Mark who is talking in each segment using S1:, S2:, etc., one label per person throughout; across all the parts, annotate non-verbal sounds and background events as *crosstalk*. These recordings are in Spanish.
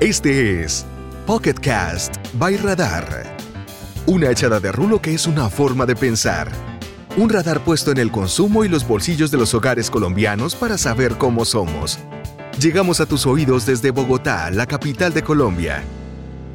S1: Este es Pocket Cast by Radar. Una echada de rulo que es una forma de pensar. Un radar puesto en el consumo y los bolsillos de los hogares colombianos para saber cómo somos. Llegamos a tus oídos desde Bogotá, la capital de Colombia.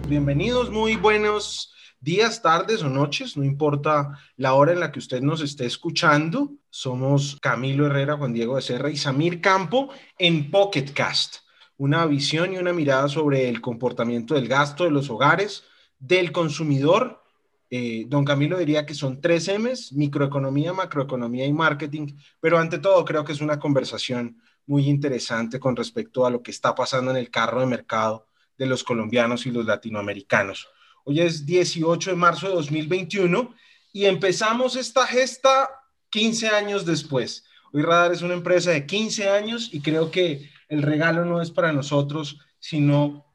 S2: Bienvenidos, muy buenos días, tardes o noches, no importa la hora en la que usted nos esté escuchando. Somos Camilo Herrera, Juan Diego Becerra y Samir Campo en Pocket Cast una visión y una mirada sobre el comportamiento del gasto de los hogares, del consumidor. Eh, don Camilo diría que son tres M's, microeconomía, macroeconomía y marketing, pero ante todo creo que es una conversación muy interesante con respecto a lo que está pasando en el carro de mercado de los colombianos y los latinoamericanos. Hoy es 18 de marzo de 2021 y empezamos esta gesta 15 años después. Hoy Radar es una empresa de 15 años y creo que el regalo no es para nosotros, sino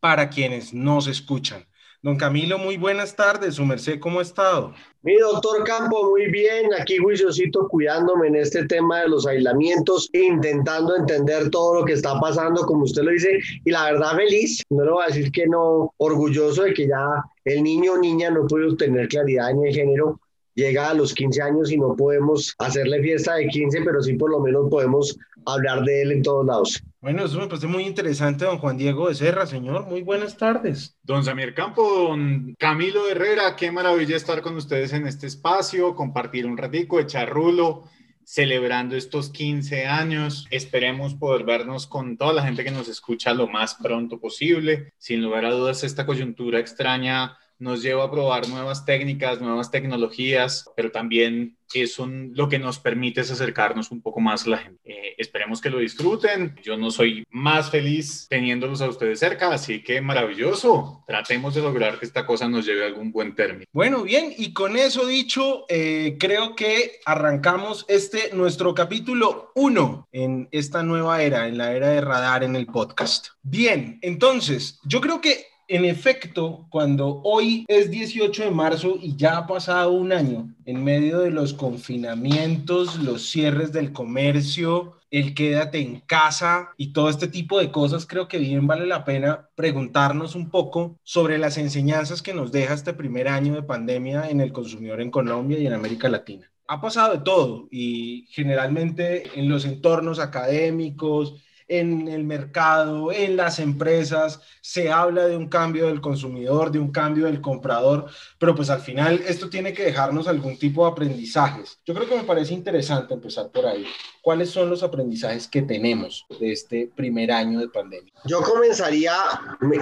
S2: para quienes nos escuchan. Don Camilo, muy buenas tardes. Su merced, ¿cómo ha estado?
S3: Mi doctor Campo, muy bien. Aquí juiciosito cuidándome en este tema de los aislamientos, intentando entender todo lo que está pasando, como usted lo dice. Y la verdad, feliz. No le voy a decir que no, orgulloso de que ya el niño o niña no puede obtener claridad en el género llega a los 15 años y no podemos hacerle fiesta de 15, pero sí por lo menos podemos hablar de él en todos lados.
S2: Bueno, eso me parece muy interesante, don Juan Diego de Serra, señor. Muy buenas tardes.
S4: Don Samir Campo, don Camilo Herrera, qué maravilla estar con ustedes en este espacio, compartir un ratico, echar rulo, celebrando estos 15 años. Esperemos poder vernos con toda la gente que nos escucha lo más pronto posible. Sin lugar a dudas, esta coyuntura extraña nos lleva a probar nuevas técnicas, nuevas tecnologías, pero también es un, lo que nos permite acercarnos un poco más a la gente. Eh, esperemos que lo disfruten. Yo no soy más feliz teniéndolos a ustedes cerca, así que maravilloso. Tratemos de lograr que esta cosa nos lleve a algún buen término.
S2: Bueno, bien, y con eso dicho, eh, creo que arrancamos este nuestro capítulo 1 en esta nueva era, en la era de radar en el podcast. Bien, entonces, yo creo que en efecto, cuando hoy es 18 de marzo y ya ha pasado un año, en medio de los confinamientos, los cierres del comercio, el quédate en casa y todo este tipo de cosas, creo que bien vale la pena preguntarnos un poco sobre las enseñanzas que nos deja este primer año de pandemia en el consumidor en Colombia y en América Latina. Ha pasado de todo y generalmente en los entornos académicos, en el mercado, en las empresas, se habla de un cambio del consumidor, de un cambio del comprador, pero pues al final esto tiene que dejarnos algún tipo de aprendizajes. Yo creo que me parece interesante empezar por ahí. ¿Cuáles son los aprendizajes que tenemos de este primer año de pandemia?
S3: Yo comenzaría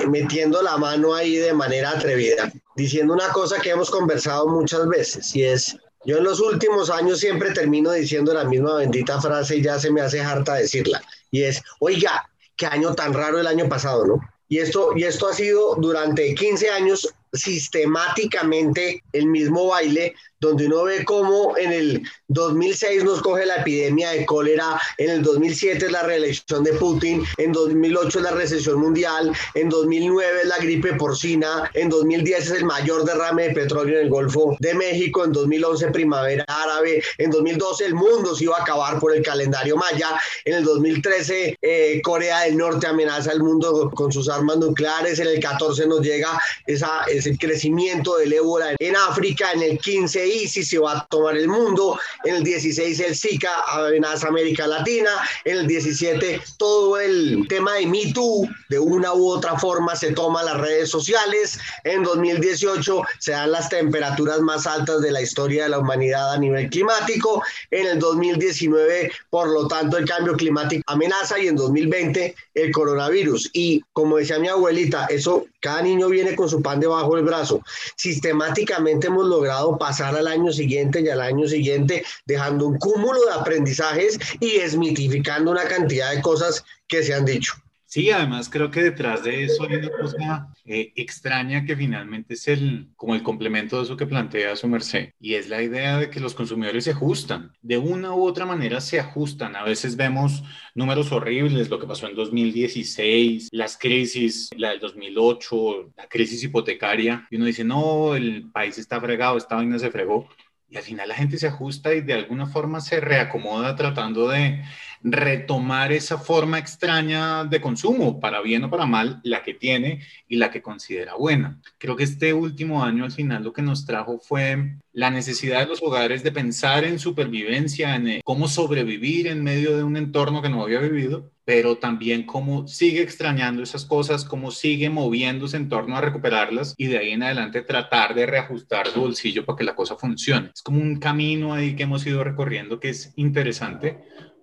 S3: metiendo la mano ahí de manera atrevida, diciendo una cosa que hemos conversado muchas veces y es yo en los últimos años siempre termino diciendo la misma bendita frase y ya se me hace harta decirla. Y es, oiga, qué año tan raro el año pasado, ¿no? Y esto, y esto ha sido durante 15 años sistemáticamente el mismo baile donde uno ve cómo en el 2006 nos coge la epidemia de cólera, en el 2007 es la reelección de Putin, en 2008 es la recesión mundial, en 2009 es la gripe porcina, en 2010 es el mayor derrame de petróleo en el Golfo de México, en 2011 primavera árabe, en 2012 el mundo se iba a acabar por el calendario maya, en el 2013 eh, Corea del Norte amenaza al mundo con sus armas nucleares, en el 14 nos llega esa, ese crecimiento del ébola en África, en el 15 ISIS se va a tomar el mundo, en el 16 el Zika amenaza América Latina, en el 17 todo el tema de Me Too de una u otra forma se toma las redes sociales, en 2018 se dan las temperaturas más altas de la historia de la humanidad a nivel climático, en el 2019 por lo tanto el cambio climático amenaza. Y en 2020 el coronavirus y como decía mi abuelita, eso cada niño viene con su pan debajo del brazo. Sistemáticamente hemos logrado pasar al año siguiente y al año siguiente, dejando un cúmulo de aprendizajes y desmitificando una cantidad de cosas que se han dicho.
S4: Sí, además creo que detrás de eso hay una cosa eh, extraña que finalmente es el, como el complemento de eso que plantea su merced, y es la idea de que los consumidores se ajustan, de una u otra manera se ajustan. A veces vemos números horribles, lo que pasó en 2016, las crisis, la del 2008, la crisis hipotecaria, y uno dice, no, el país está fregado, esta vaina se fregó, y al final la gente se ajusta y de alguna forma se reacomoda tratando de retomar esa forma extraña de consumo, para bien o para mal, la que tiene y la que considera buena. Creo que este último año al final lo que nos trajo fue la necesidad de los hogares de pensar en supervivencia, en eh, cómo sobrevivir en medio de un entorno que no había vivido, pero también cómo sigue extrañando esas cosas, cómo sigue moviéndose en torno a recuperarlas y de ahí en adelante tratar de reajustar su bolsillo para que la cosa funcione. Es como un camino ahí que hemos ido recorriendo que es interesante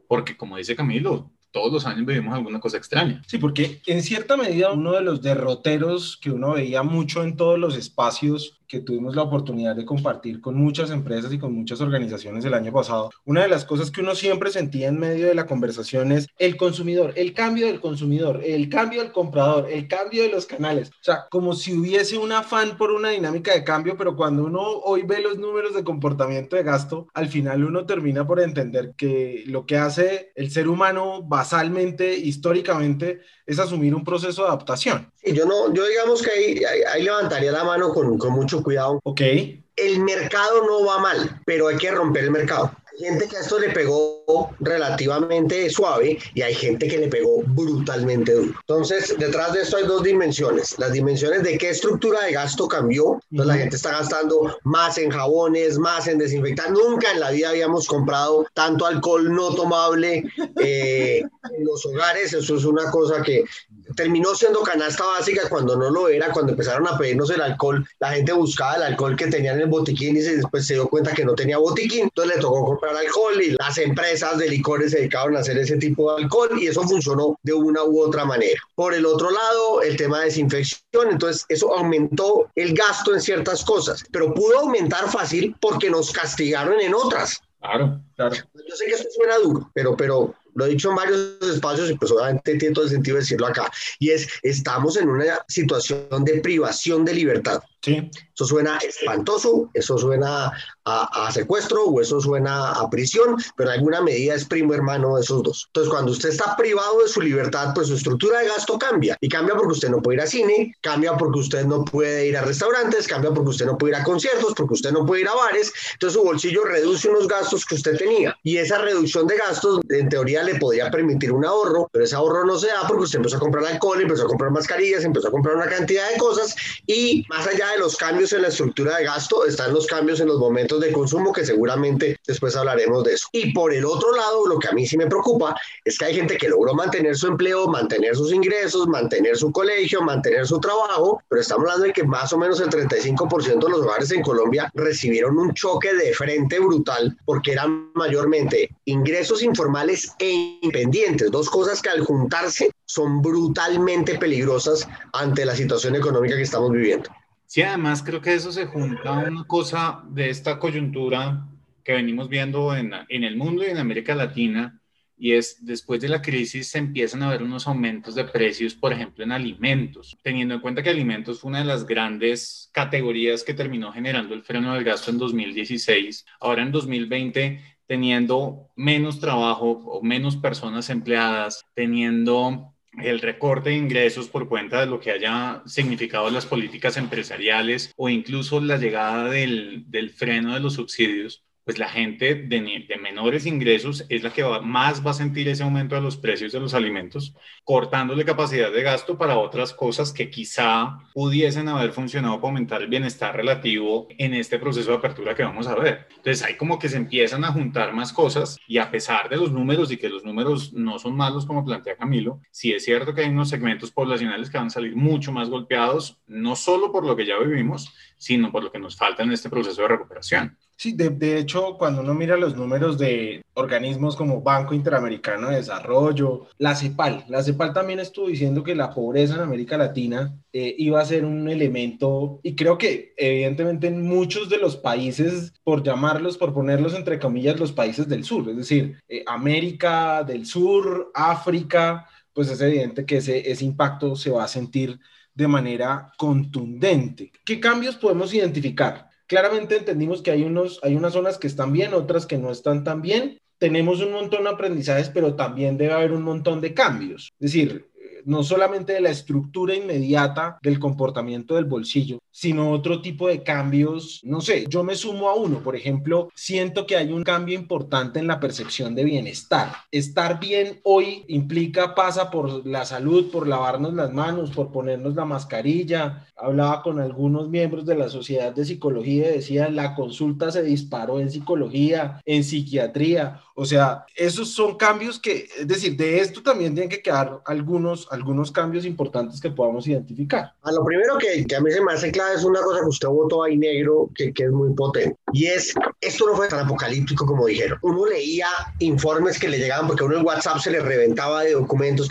S4: porque como dice Camilo, todos los años vivimos alguna cosa extraña.
S2: Sí, porque en cierta medida uno de los derroteros que uno veía mucho en todos los espacios que tuvimos la oportunidad de compartir con muchas empresas y con muchas organizaciones el año pasado, una de las cosas que uno siempre sentía en medio de la conversación es el consumidor, el cambio del consumidor, el cambio del comprador, el cambio de los canales. O sea, como si hubiese un afán por una dinámica de cambio, pero cuando uno hoy ve los números de comportamiento de gasto, al final uno termina por entender que lo que hace el ser humano basalmente, históricamente, es asumir un proceso de adaptación.
S3: Sí, yo no, yo digamos que ahí, ahí, levantaría la mano con, con mucho cuidado.
S2: Ok.
S3: El mercado no va mal, pero hay que romper el mercado gente que a esto le pegó relativamente suave y hay gente que le pegó brutalmente duro. Entonces, detrás de esto hay dos dimensiones. Las dimensiones de qué estructura de gasto cambió. Entonces, la gente está gastando más en jabones, más en desinfectar. Nunca en la vida habíamos comprado tanto alcohol no tomable eh, en los hogares. Eso es una cosa que terminó siendo canasta básica cuando no lo era. Cuando empezaron a pedirnos el alcohol, la gente buscaba el alcohol que tenían en el botiquín y después se dio cuenta que no tenía botiquín. Entonces, le tocó comprar alcohol y las empresas de licores se dedicaron a hacer ese tipo de alcohol y eso funcionó de una u otra manera. Por el otro lado, el tema de desinfección, entonces eso aumentó el gasto en ciertas cosas, pero pudo aumentar fácil porque nos castigaron en otras.
S4: Claro, claro.
S3: Yo sé que esto suena duro, pero, pero lo he dicho en varios espacios y pues obviamente tiene todo el sentido decirlo acá, y es, estamos en una situación de privación de libertad.
S2: Sí.
S3: Eso suena espantoso, eso suena a, secuestro o eso suena a prisión, pero en alguna medida es primo hermano de esos dos. Entonces, cuando usted está privado de su libertad, pues su estructura de gasto cambia. Y cambia porque usted no puede ir a cine, cambia porque usted no puede ir a restaurantes, cambia porque usted no puede ir a conciertos, porque usted no puede ir a bares. Entonces, su bolsillo reduce unos gastos que usted tenía. Y esa reducción de gastos, en teoría, le podría permitir un ahorro, pero ese ahorro no se da porque usted empezó a comprar alcohol, empezó a comprar mascarillas, empezó a comprar una cantidad de cosas. Y más allá de los cambios en la estructura de gasto, están los cambios en los momentos de consumo, que seguramente después hablaremos de eso. Y por el otro lado, lo que a mí sí me preocupa es que hay gente que logró mantener su empleo, mantener sus ingresos, mantener su colegio, mantener su trabajo, pero estamos hablando de que más o menos el 35% de los hogares en Colombia recibieron un choque de frente brutal porque eran mayormente ingresos informales e independientes, dos cosas que al juntarse son brutalmente peligrosas ante la situación económica que estamos viviendo.
S4: Sí, además creo que eso se junta a una cosa de esta coyuntura que venimos viendo en, en, el mundo y en América Latina, y es después de la crisis se empiezan a ver unos aumentos de precios, por ejemplo, en alimentos, teniendo en cuenta que alimentos fue una de las grandes categorías que terminó generando el freno del gasto en 2016. Ahora en 2020 teniendo menos trabajo o menos personas empleadas, teniendo el recorte de ingresos por cuenta de lo que haya significado las políticas empresariales o incluso la llegada del, del freno de los subsidios, pues la gente de, de, menores ingresos es la que más va a sentir ese aumento de los precios de los alimentos, cortándole capacidad de gasto para otras cosas que quizá pudiesen haber funcionado para aumentar el bienestar relativo en este proceso de apertura que vamos a ver. Entonces hay como que se empiezan a juntar más cosas y a pesar de los números y que los números no son malos como plantea Camilo, sí es cierto que hay unos segmentos poblacionales que van a salir mucho más golpeados, no solo por lo que ya vivimos, sino por lo que nos falta en este proceso de recuperación.
S2: Sí, de, hecho, cuando uno mira los números de organismos como Banco Interamericano de Desarrollo, la CEPAL, la CEPAL también estuvo diciendo que la pobreza en América Latina eh, iba a ser un elemento, y creo que evidentemente en muchos de los países, por llamarlos, por ponerlos entre comillas, los países del sur, es decir, eh, América del Sur, África, pues es evidente que ese, ese impacto se va a sentir de manera contundente. ¿Qué cambios podemos identificar? claramente entendimos que hay, unos, hay unas zonas que están bien, otras que no están tan bien. Tenemos un montón de aprendizajes, pero también debe haber un montón de cambios. Es decir, no solamente de la estructura inmediata del comportamiento del bolsillo, sino otro tipo de cambios, no sé, yo me sumo a uno, por ejemplo, siento que hay un cambio importante en la percepción de bienestar. Estar bien hoy implica, pasa por la salud, por lavarnos las manos, por ponernos la mascarilla. Hablaba con algunos miembros de la Sociedad de Psicología y decían, la consulta se disparó en psicología, en psiquiatría. O sea, esos son cambios que, es decir, de esto también tienen que quedar algunos, algunos cambios importantes que podamos identificar.
S3: A lo primero que, que a mí se me hace claro es una cosa que usted votó ahí negro, que, que es muy potente, y es, esto no fue tan apocalíptico como dijeron. Uno leía informes que le llegaban porque uno el WhatsApp se le reventaba de documentos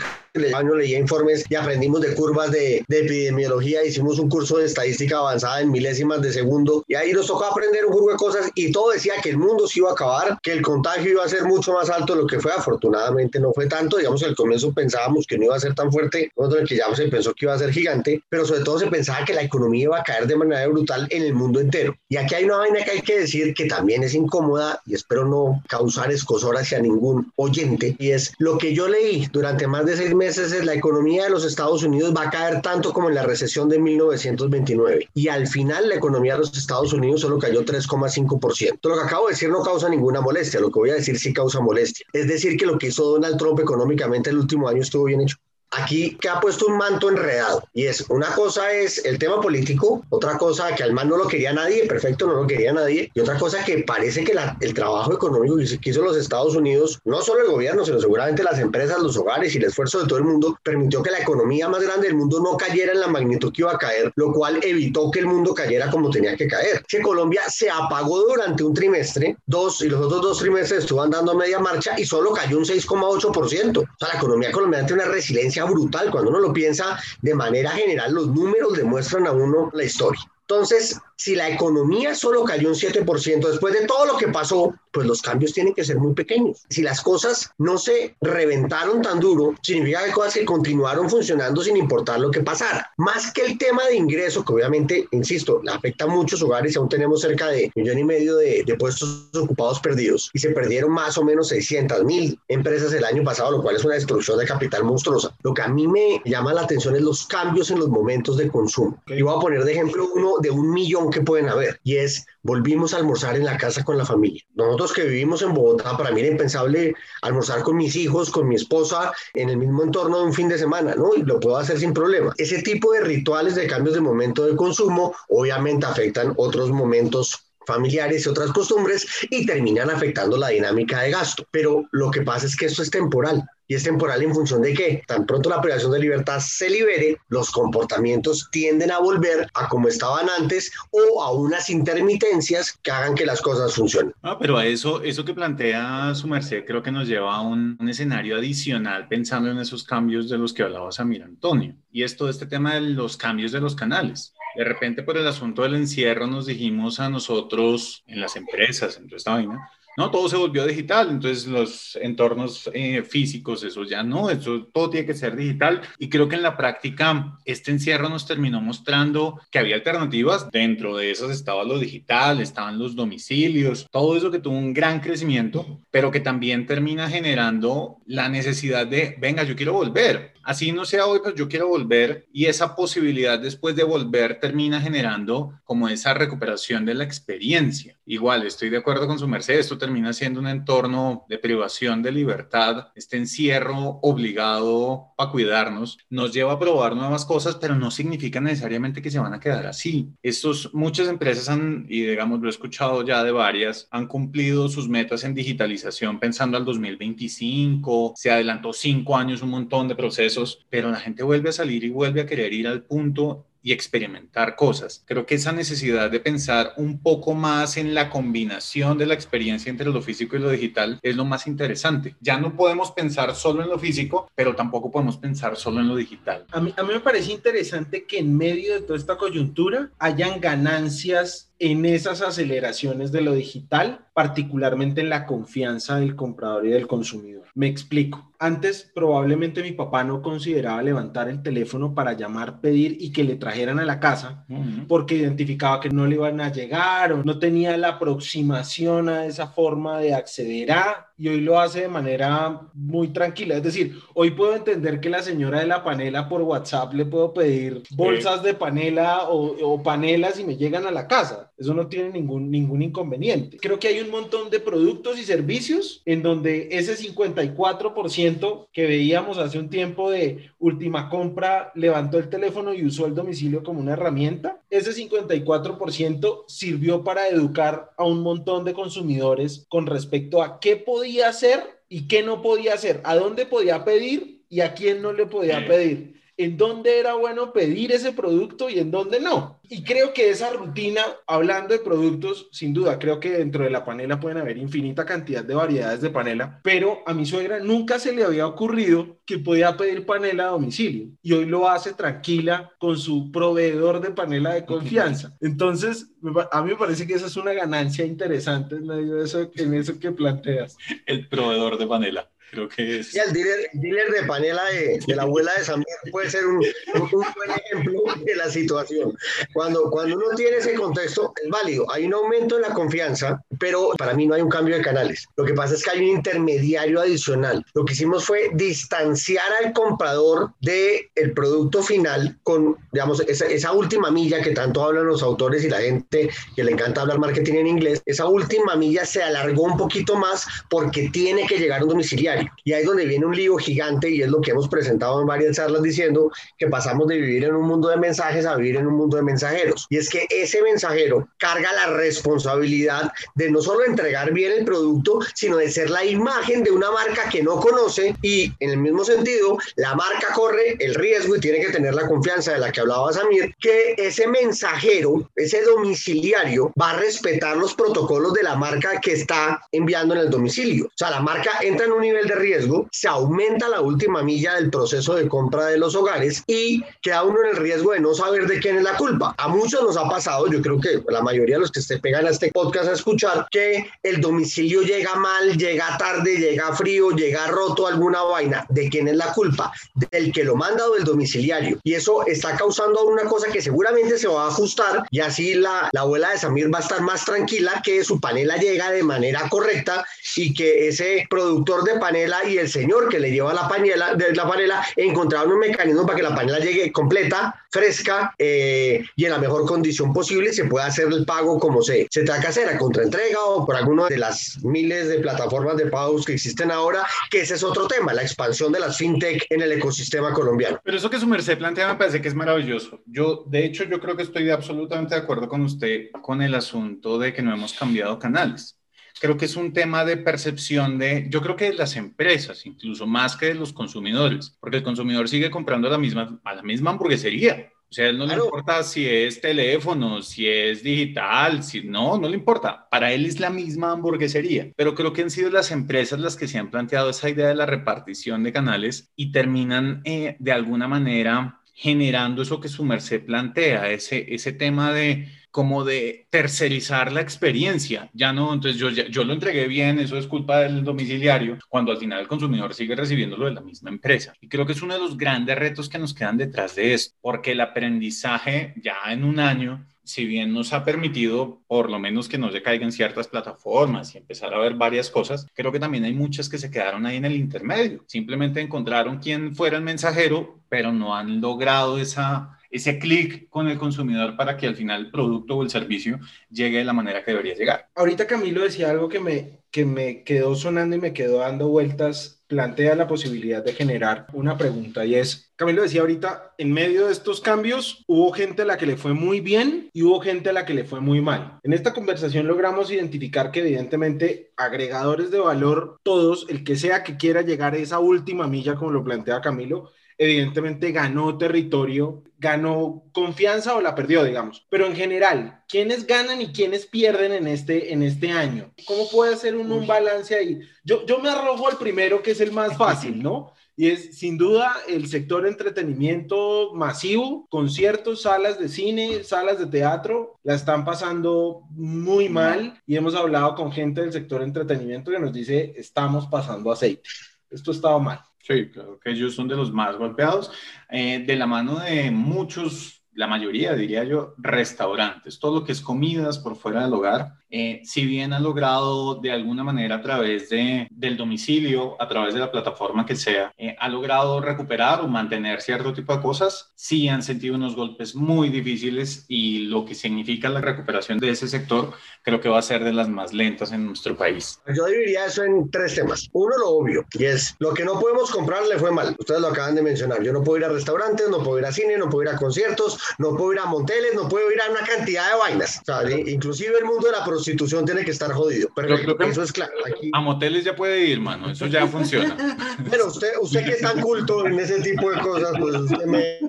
S3: año leía informes y aprendimos de curvas de, de, epidemiología, hicimos un curso de estadística avanzada en milésimas de segundo y ahí nos tocó aprender un grupo de cosas y todo decía que el mundo se iba a acabar, que el contagio iba a ser mucho más alto de lo que fue, afortunadamente no fue tanto, digamos al comienzo pensábamos que no iba a ser tan fuerte, nosotros que ya se pensó que iba a ser gigante, pero sobre todo se pensaba que la economía iba a caer de manera brutal en el mundo entero. Y aquí hay una vaina que hay que decir que también es incómoda y espero no causar escosor hacia ningún oyente y es lo que yo leí durante más de seis meses es la economía de los Estados Unidos va a caer tanto como en la recesión de 1929. Y al final la economía de los Estados Unidos solo cayó 3,5%. Lo que acabo de decir no causa ninguna molestia, lo que voy a decir sí causa molestia. Es decir, que lo que hizo Donald Trump económicamente el último año estuvo bien hecho aquí que ha puesto un manto enredado y es una cosa es el tema político, otra cosa que al mal no lo quería nadie, perfecto, no lo quería nadie, y otra cosa que parece que el trabajo económico que hizo los Estados Unidos, no solo el gobierno, sino seguramente las empresas, los hogares y el esfuerzo de todo el mundo, permitió que la economía más grande del mundo no cayera en la magnitud que iba a caer, lo cual evitó que el mundo cayera como tenía que caer. Que Colombia se apagó durante un trimestre, dos y los otros dos trimestres estuvo andando a media marcha y solo cayó un 6,8%. O sea, la economía colombiana tiene una resiliencia brutal. Cuando uno lo piensa de manera general, los números demuestran a uno la historia. Entonces, si la economía solo cayó un 7% después de todo lo que pasó, pues los cambios tienen que ser muy pequeños. Si las cosas no se reventaron tan duro, significa que hay cosas que continuaron funcionando sin importar lo que pasara. Más que el tema de ingreso, que obviamente, insisto, afecta a muchos hogares, aún tenemos cerca de un millón y medio de, de puestos ocupados perdidos y se perdieron más o menos 600 mil empresas el año pasado, lo cual es una destrucción de capital monstruosa. Lo que a mí me llama la atención es los cambios en los momentos de consumo. Y voy a poner de ejemplo uno de un millón que pueden haber y es volvimos a almorzar en la casa con la familia. Que vivimos en Bogotá, para mí era impensable almorzar con mis hijos, con mi esposa, en el mismo entorno de un fin de semana, ¿no? Y lo puedo hacer sin problema. Ese tipo de rituales de cambios de momento de consumo obviamente afectan otros momentos familiares y otras costumbres y terminan afectando la dinámica de gasto. Pero lo que pasa es que esto es temporal y es temporal en función de que tan pronto la privación de libertad se libere, los comportamientos tienden a volver a como estaban antes o a unas intermitencias que hagan que las cosas funcionen.
S4: Ah, pero a eso, eso que plantea su merced creo que nos lleva a un, escenario adicional pensando en esos cambios de los que hablaba Samir Antonio. Y es todo este tema de los cambios de los canales. De repente por el asunto del encierro nos dijimos a nosotros en las empresas, en toda esta vaina, no, todo se volvió digital, entonces los entornos eh, físicos, eso ya no, eso todo tiene que ser digital. Y creo que en la práctica este encierro nos terminó mostrando que había alternativas. Dentro de esas estaba lo digital, estaban los domicilios, todo eso que tuvo un gran crecimiento, pero que también termina generando la necesidad de, venga, yo quiero volver así no sea hoy, pues yo quiero volver y esa posibilidad después de volver termina generando como esa recuperación de la experiencia. Igual, estoy de acuerdo con su merced, esto termina siendo un entorno de privación de libertad, este encierro obligado para cuidarnos, nos lleva a probar nuevas cosas, pero no significa necesariamente que se van a quedar así. Estos, muchas empresas han, y digamos, lo he escuchado ya de varias, han cumplido sus metas en digitalización pensando al 2025, se adelantó cinco años un montón de procesos pero la gente vuelve a salir y vuelve a querer ir al punto y experimentar cosas. Creo que esa necesidad de pensar un poco más en la combinación de la experiencia entre lo físico y lo digital es lo más interesante. Ya no podemos pensar solo en lo físico, pero tampoco podemos pensar solo en lo digital.
S2: A mí, a mí me parece interesante que en medio de toda esta coyuntura hayan ganancias en esas aceleraciones de lo digital, particularmente en la confianza del comprador y del consumidor. Me explico. Antes probablemente mi papá no consideraba levantar el teléfono para llamar, pedir y que le trajeran a la casa porque identificaba que no le iban a llegar o no tenía la aproximación a esa forma de acceder a y hoy lo hace de manera muy tranquila. Es decir, hoy puedo entender que la señora de la panela por WhatsApp le puedo pedir bolsas de panela o, o, panelas y me llegan a la casa. Eso no tiene ningún, ningún inconveniente. Creo que hay un montón de productos y servicios en donde ese 54% que veíamos hace un tiempo de última compra levantó el teléfono y usó el domicilio como una herramienta. Ese 54% sirvió para educar a un montón de consumidores con respecto a qué podía hacer y qué no podía hacer, a dónde podía pedir y a quién no le podía pedir en dónde era bueno pedir ese producto y en dónde no. Y creo que esa rutina, hablando de productos, sin duda, creo que dentro de la panela pueden haber infinita cantidad de variedades de panela, pero a mi suegra nunca se le había ocurrido que podía pedir panela a domicilio y hoy lo hace tranquila con su proveedor de panela de confianza. Entonces, a mí me parece que esa es una ganancia interesante en medio de eso, en eso que planteas.
S4: El proveedor de panela. Creo que es.
S3: Y el dealer, de panela de, de, la abuela de Samir puede ser un, un, buen ejemplo de la situación. Cuando, cuando uno tiene ese contexto, es válido. Hay un aumento en la confianza, pero para mí no hay un cambio de canales. Lo que pasa es que hay un intermediario adicional. Lo que hicimos fue distanciar al comprador del el producto final con, digamos, esa, esa última milla que tanto hablan los autores y la gente que le encanta hablar marketing en inglés. Esa última milla se alargó un poquito más porque tiene que llegar un domiciliario y ahí es donde viene un lío gigante y es lo que hemos presentado en varias charlas diciendo que pasamos de vivir en un mundo de mensajes a vivir en un mundo de mensajeros. Y es que ese mensajero carga la responsabilidad de no solo entregar bien el producto, sino de ser la imagen de una marca que no conoce y en el mismo sentido, la marca corre el riesgo y tiene que tener la confianza de la que hablaba Samir, que ese mensajero, ese domiciliario, va a respetar los protocolos de la marca que está enviando en el domicilio. O sea, la marca entra en un nivel de riesgo, se aumenta la última milla del proceso de compra de los hogares y queda uno en el riesgo de no saber de quién es la culpa. A muchos nos ha pasado, yo creo que la mayoría de los que se pegan a este podcast a escuchar, que el domicilio llega mal, llega tarde, llega frío, llega roto, alguna vaina. ¿De quién es la culpa? Del que lo manda o del domiciliario. Y eso está causando una cosa que seguramente se va a ajustar y así la, la abuela de Samir va a estar más tranquila que su panela llega de manera correcta y que ese productor de panela y el señor que le lleva la panela, de la panela encontraron un mecanismo para que la panela llegue completa, fresca eh, y en la mejor condición posible se pueda hacer el pago como se, se tenga que hacer, a contraentrega o por alguna de las miles de plataformas de pagos que existen ahora, que ese es otro tema, la expansión de las fintech en el ecosistema colombiano.
S4: Pero eso que su merced plantea me parece que es maravilloso. Yo, de hecho, yo creo que estoy absolutamente de acuerdo con usted con el asunto de que no hemos cambiado canales creo que es un tema de percepción de, yo creo que de las empresas, incluso más que de los consumidores, porque el consumidor sigue comprando la misma, a la misma hamburguesería. O sea, él no le importa si es teléfono, si es digital, si no, no le importa. Para él es la misma hamburguesería. Pero creo que han sido las empresas las que se han planteado esa idea de la repartición de canales y terminan eh, de alguna manera generando eso que su merced plantea, ese, ese tema de como de tercerizar la experiencia. Ya no, entonces yo, yo lo entregué bien, eso es culpa del domiciliario, cuando al final el consumidor sigue recibiéndolo de la misma empresa. Y creo que es uno de los grandes retos que nos quedan detrás de esto, porque el aprendizaje ya en un año si bien nos ha permitido por lo menos que no se caigan ciertas plataformas y empezar a ver varias cosas, creo que también hay muchas que se quedaron ahí en el intermedio. Simplemente encontraron quién fuera el mensajero, pero no han logrado esa, ese clic con el consumidor para que al final el producto o el servicio llegue de la manera que debería llegar.
S2: Ahorita Camilo decía algo que me, que me quedó sonando y me quedó dando vueltas plantea la posibilidad de generar una pregunta y es, Camilo decía ahorita, en medio de estos cambios hubo gente a la que le fue muy bien y hubo gente a la que le fue muy mal. En esta conversación logramos identificar que evidentemente agregadores de valor, todos, el que sea que quiera llegar a esa última milla, como lo plantea Camilo, evidentemente ganó territorio, ganó confianza o la perdió, digamos. Pero en general, ¿quiénes ganan y quiénes pierden en este, en este año? ¿Cómo puede hacer un, un balance ahí? Yo, yo me arrojo al primero, que es el más *laughs* fácil, ¿no? Y es sin duda el sector entretenimiento masivo, conciertos, salas de cine, salas de teatro, la están pasando muy mal y hemos hablado con gente del sector entretenimiento que nos dice, estamos pasando aceite. Esto estaba mal.
S4: Sí, claro que ellos son de los más golpeados, eh, de la mano de muchos la mayoría, diría yo, restaurantes, todo lo que es comidas por fuera del hogar, eh, si bien han logrado de alguna manera a través de, del domicilio, a través de la plataforma que sea, eh, ha logrado recuperar o mantener cierto tipo de cosas, sí han sentido unos golpes muy difíciles y lo que significa la recuperación de ese sector creo que va a ser de las más lentas en nuestro país.
S3: Yo dividiría eso en tres temas. Uno, lo obvio, y es lo que no podemos comprar le fue mal. Ustedes lo acaban de mencionar. Yo no puedo ir a restaurantes, no puedo ir a cine, no puedo ir a conciertos, no puedo ir a monteles, no puedo ir a una cantidad de vainas. O sea, inclusive el mundo de la prostitución tiene que estar jodido. Pero eso es claro.
S4: A moteles ya puede ir, mano. Eso ya funciona. *laughs*
S3: Pero usted, usted que es tan culto en ese tipo de cosas, pues usted me...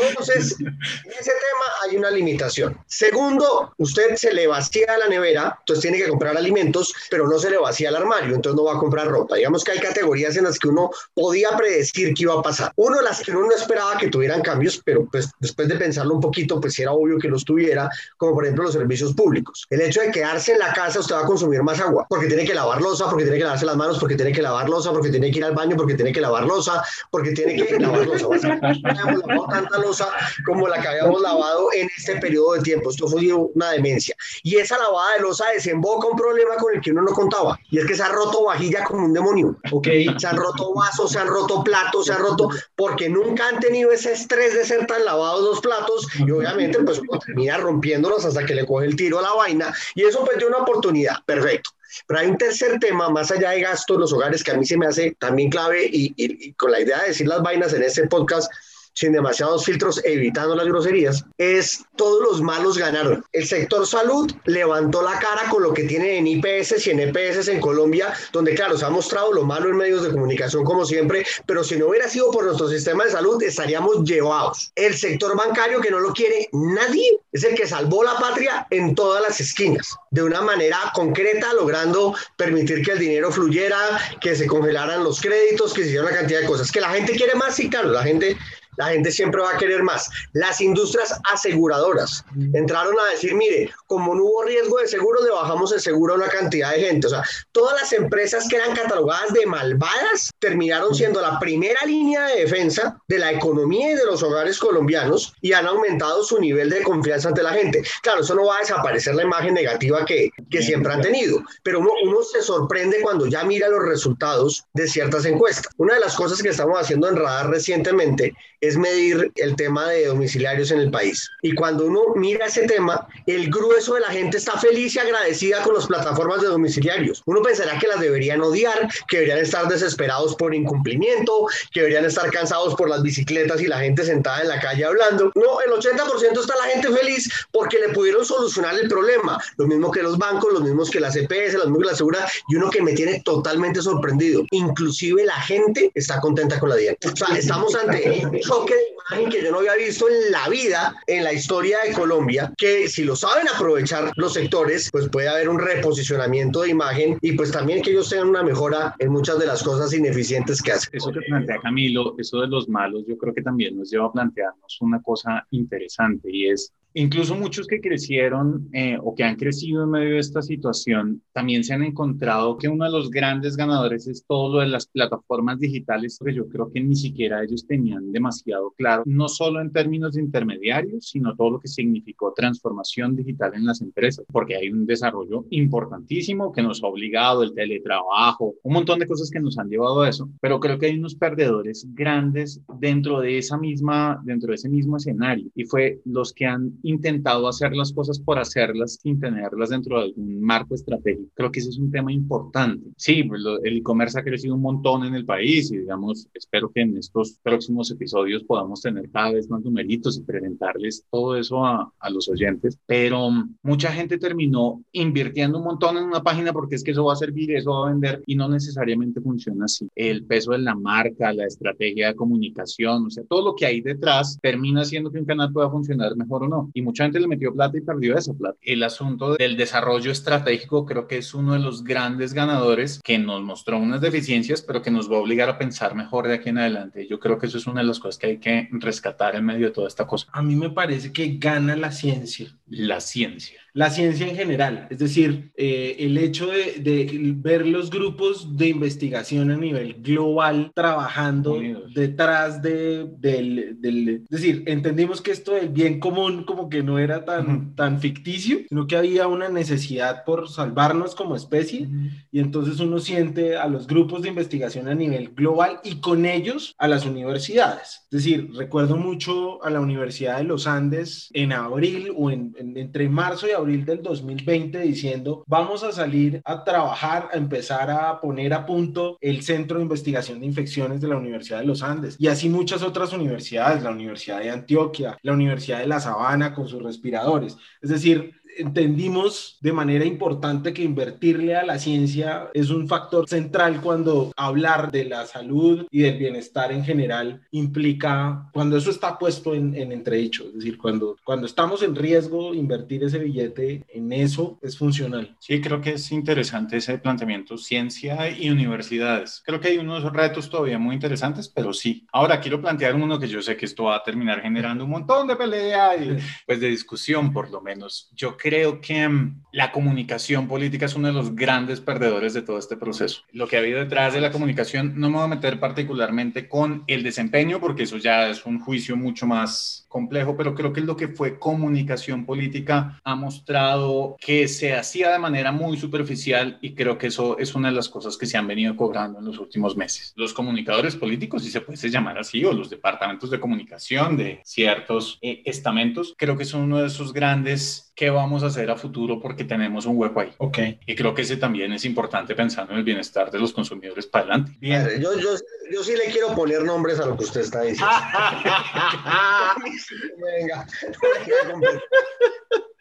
S3: Entonces, en ese tema hay una limitación. Segundo, usted se le vacía la nevera, entonces tiene que comprar alimentos, pero no se le vacía el armario, entonces no va a comprar ropa. Digamos que hay categorías en las que uno podía predecir qué iba a pasar. Uno, las que uno no esperaba que tuvieran cambios, pero pues después de pensarlo un poquito, pues era obvio que los tuviera, como por ejemplo los servicios públicos. El hecho de quedarse en la casa, usted va a consumir más agua, porque tiene que lavar losa, porque tiene que lavarse las manos, porque tiene que lavar losa, porque tiene que ir al baño, porque tiene que lavar losa, porque tiene que lavar losa. *laughs* tanta como la que habíamos lavado en este periodo de tiempo. Esto fue una demencia. Y esa lavada de losa desemboca un problema con el que uno no contaba. Y es que se ha roto vajilla como un demonio. ¿ok? Se han roto vasos, se han roto platos, se han roto, porque nunca han tenido ese estrés de ser tan lavados los platos. Y obviamente, pues termina rompiéndolos hasta que le coge el tiro a la vaina. Y eso pues dio una oportunidad. Perfecto. Pero hay un tercer tema, más allá de gastos en los hogares, que a mí se me hace también clave y, y, con la idea de decir las vainas en este podcast, sin demasiados filtros, evitando las groserías, es todos los malos ganaron. El sector salud levantó la cara con lo que tiene en IPS y en EPS en Colombia, donde claro, se ha mostrado lo malo en medios de comunicación como siempre, pero si no hubiera sido por nuestro sistema de salud, estaríamos llevados. El sector bancario que no lo quiere nadie, es el que salvó la patria en todas las esquinas, de una manera concreta, logrando permitir que el dinero fluyera, que se congelaran los créditos, que se hiciera una cantidad de cosas. Que la gente quiere más, sí, claro, la gente la gente siempre va a querer más. Las industrias aseguradoras entraron a decir, mire, como no hubo riesgo de seguro, le bajamos el seguro a una cantidad de gente. O sea, todas las empresas que eran catalogadas de malvadas terminaron siendo la primera línea de defensa de la economía y de los hogares colombianos y han aumentado su nivel de confianza ante la gente. Claro, eso no va a desaparecer la imagen negativa que, que siempre han tenido, pero uno, uno se sorprende cuando ya mira los resultados de ciertas encuestas. Una de las cosas que estamos haciendo en Radar recientemente es medir el tema de domiciliarios en el país. Y cuando uno mira ese tema, el grueso de la gente está feliz y agradecida con las plataformas de domiciliarios. Uno pensará que las deberían odiar, que deberían estar desesperados por incumplimiento, que deberían estar cansados por las bicicletas y la gente sentada en la calle hablando. No, el 80% está la gente feliz porque le pudieron solucionar el problema. Lo mismo que los bancos, los mismos que las EPS, los mismos que la seguridad. Y uno que me tiene totalmente sorprendido. Inclusive la gente está contenta con la dieta. O sea, estamos ante *laughs* choque de imagen que yo no había visto en la vida, en la historia de Colombia, que si lo saben aprovechar los sectores, pues puede haber un reposicionamiento de imagen y pues también que ellos tengan una mejora en muchas de las cosas ineficientes que hacen.
S4: Eso que plantea Camilo, eso de los malos, yo creo que también nos lleva a plantearnos una cosa interesante y es Incluso muchos que crecieron eh, o que han crecido en medio de esta situación también se han encontrado que uno de los grandes ganadores es todo lo de las plataformas digitales, que yo creo que ni siquiera ellos tenían demasiado claro, no solo en términos de intermediarios, sino todo lo que significó transformación digital en las empresas, porque hay un desarrollo importantísimo que nos ha obligado, el teletrabajo, un montón de cosas que nos han llevado a eso, pero creo que hay unos perdedores grandes dentro de esa misma, dentro de ese mismo escenario y fue los que han intentado hacer las cosas por hacerlas sin tenerlas dentro de algún marco estratégico. Creo que ese es un tema importante. Sí, pues el e-commerce ha crecido un montón en el país y digamos, espero que en estos próximos episodios podamos tener cada vez más numeritos y presentarles todo eso a, a los oyentes, pero mucha gente terminó invirtiendo un montón en una página porque es que eso va a servir, eso va a vender y no necesariamente funciona así. El peso de la marca, la estrategia de comunicación, o sea, todo lo que hay detrás termina haciendo que un canal pueda funcionar mejor o no y mucha gente le metió plata y perdió esa plata. El asunto del desarrollo estratégico creo que es uno de los grandes ganadores que nos mostró unas deficiencias, pero que nos va a obligar a pensar mejor de aquí en adelante. Yo creo que eso es una de las cosas que hay que rescatar en medio de toda esta cosa.
S2: A mí me parece que gana la ciencia.
S4: La ciencia
S2: la ciencia en general. Es decir, eh, el hecho de, de, ver los grupos de investigación a nivel global trabajando detrás de, del, del, Es decir, entendimos que esto del bien común como que no era tan, tan ficticio, sino que había una necesidad por salvarnos como especie y entonces uno siente a los grupos de investigación a nivel global y con ellos a las universidades. Es decir, recuerdo mucho a la Universidad de los Andes en abril o en, entre marzo y abril del 2020 diciendo vamos a salir a trabajar, a empezar a poner a punto el Centro de Investigación de Infecciones de la Universidad de los Andes y así muchas otras universidades, la Universidad de Antioquia, la Universidad de La Sabana con sus respiradores. Es decir, entendimos de manera importante que invertirle a la ciencia es un factor central cuando hablar de la salud y del bienestar en general implica, cuando eso está puesto en, en entredicho, es decir, cuando, cuando estamos en riesgo, invertir ese billete en eso es funcional.
S4: Sí, creo que es interesante ese planteamiento, ciencia y universidades. Creo que hay unos retos todavía muy interesantes, pero sí. Ahora quiero plantear uno que yo sé que esto va a terminar generando un montón de pelea y pues de discusión por lo menos. Yo creo que mm, la comunicación política es uno de los grandes perdedores de todo este proceso. Lo que ha habido detrás de la comunicación, no me voy a meter particularmente con el desempeño, porque eso ya es un juicio mucho más complejo, pero creo que lo que fue comunicación política ha mostrado que se hacía de manera muy superficial y creo que eso es una de las cosas que se han venido cobrando en los últimos meses. Los comunicadores políticos, si se puede llamar así, o los departamentos de comunicación de ciertos eh, estamentos, creo que son uno de esos grandes qué vamos a hacer a futuro porque tenemos un hueco ahí.
S2: Ok.
S4: Y creo que ese también es importante pensando en el bienestar de los consumidores para adelante.
S3: Bien. Yo, yo, yo sí le quiero poner nombres a lo que usted está diciendo. *laughs* *laughs* venga. *laughs*